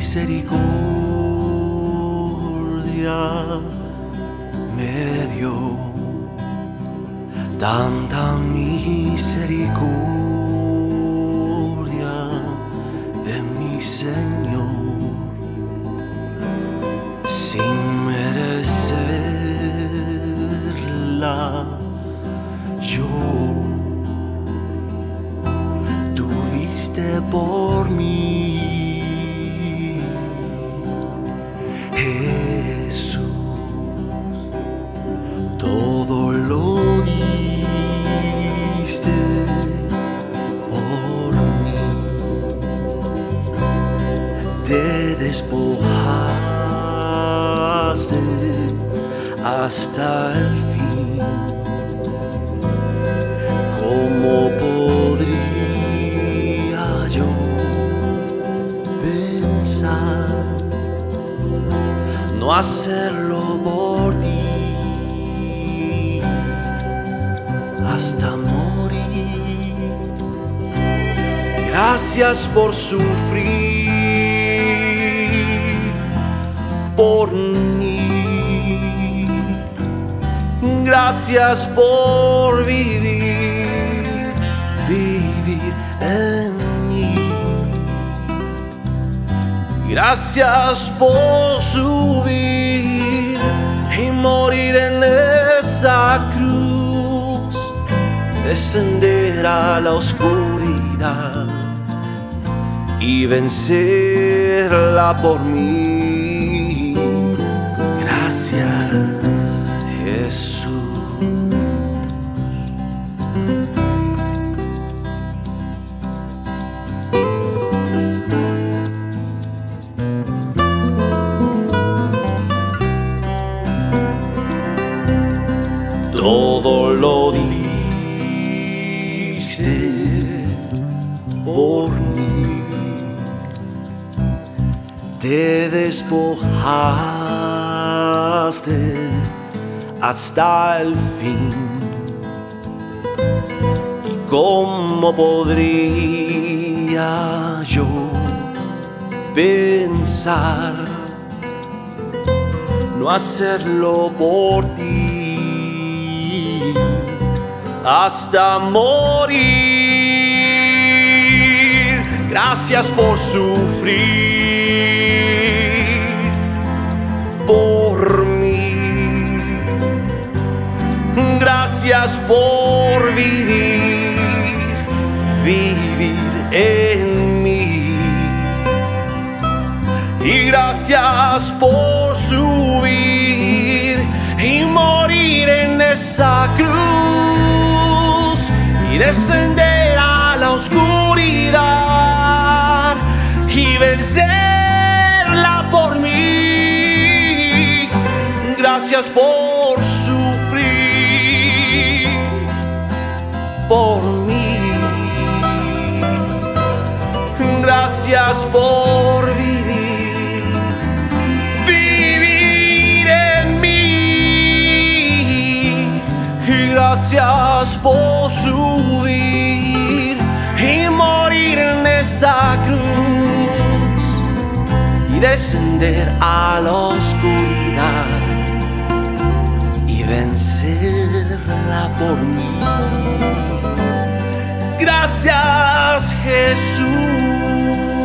misericordia me dio. Tanta misericordia de mi Señor despojaste hasta el fin. ¿Cómo podría yo pensar no hacerlo por ti hasta morir? Gracias por sufrir por mí. Gracias por vivir, vivir en mí. Gracias por subir y morir en esa cruz, descender a la oscuridad y vencerla por mí. Gracias, Jesús. Todo lo diste por mí. Te despojaste hasta el fin. ¿Y cómo podría yo pensar no hacerlo por ti? hasta morir. Gracias por sufrir Gracias por vivir, vivir en mí. Y gracias por subir y morir en esa cruz y descender a la oscuridad y vencerla por mí. Gracias por sufrir por mí. Gracias por vivir, vivir en mí. Gracias por subir y morir en esa cruz y descender a la oscuridad y vencerla por mí. Gracias Jesús. Jesús.